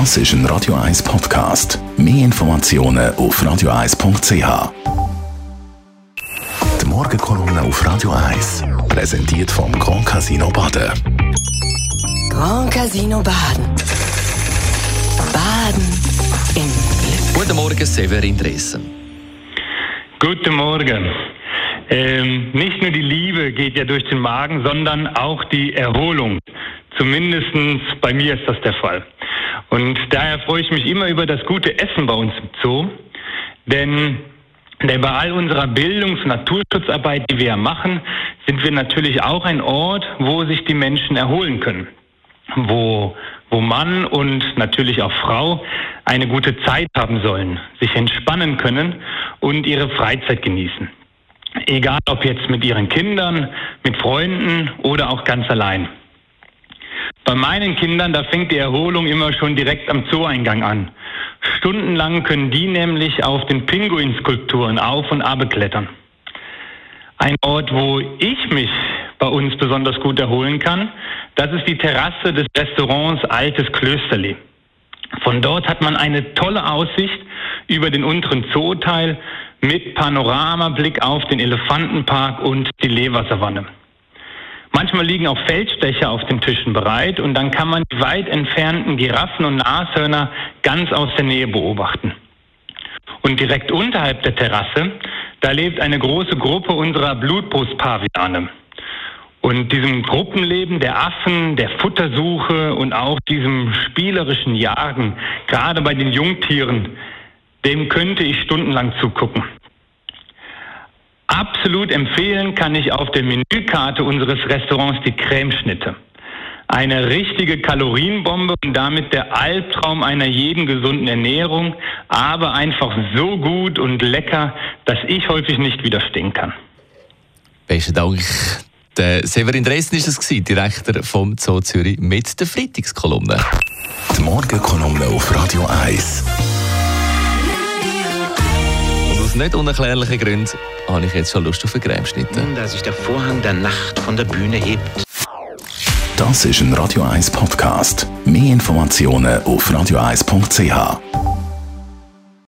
Das ist ein Radio 1 Podcast. Mehr Informationen auf radio1.ch. Die Morgenkolumne auf Radio 1 präsentiert vom Grand Casino Baden. Grand Casino Baden. Baden im Glück. Guten Morgen, Severin Dressen. Guten Morgen. Ähm, nicht nur die Liebe geht ja durch den Magen, sondern auch die Erholung. Zumindest bei mir ist das der Fall. Und daher freue ich mich immer über das gute Essen bei uns im Zoo. Denn, denn bei all unserer Bildungs- und Naturschutzarbeit, die wir ja machen, sind wir natürlich auch ein Ort, wo sich die Menschen erholen können. Wo, wo Mann und natürlich auch Frau eine gute Zeit haben sollen, sich entspannen können und ihre Freizeit genießen. Egal ob jetzt mit ihren Kindern, mit Freunden oder auch ganz allein. Bei meinen Kindern, da fängt die Erholung immer schon direkt am Zoo-Eingang an. Stundenlang können die nämlich auf den Pinguinskulpturen auf und ab klettern. Ein Ort, wo ich mich bei uns besonders gut erholen kann, das ist die Terrasse des Restaurants Altes Klösterli. Von dort hat man eine tolle Aussicht über den unteren Zooteil mit Panoramablick auf den Elefantenpark und die Leversavanne. Manchmal liegen auch Feldstecher auf den Tischen bereit und dann kann man die weit entfernten Giraffen und Nashörner ganz aus der Nähe beobachten. Und direkt unterhalb der Terrasse, da lebt eine große Gruppe unserer Blutbrustpaviane. Und diesem Gruppenleben der Affen, der Futtersuche und auch diesem spielerischen Jagen, gerade bei den Jungtieren, dem könnte ich stundenlang zugucken. Absolut empfehlen kann ich auf der Menükarte unseres Restaurants die Cremeschnitte. Eine richtige Kalorienbombe und damit der Albtraum einer jeden gesunden Ernährung, aber einfach so gut und lecker, dass ich häufig nicht widerstehen kann. Besten Dank. Der Severin Dressen war es, Direktor vom Zoo Zürich mit der Freitagskolumne. Die Morgenkolumne auf Radio 1. Und aus nicht unerklärlichen Gründen habe ich jetzt schon Lust auf eine Cremeschnitte. Da sich der Vorhang der Nacht von der Bühne hebt. Das ist ein Radio 1 Podcast. Mehr Informationen auf radio1.ch.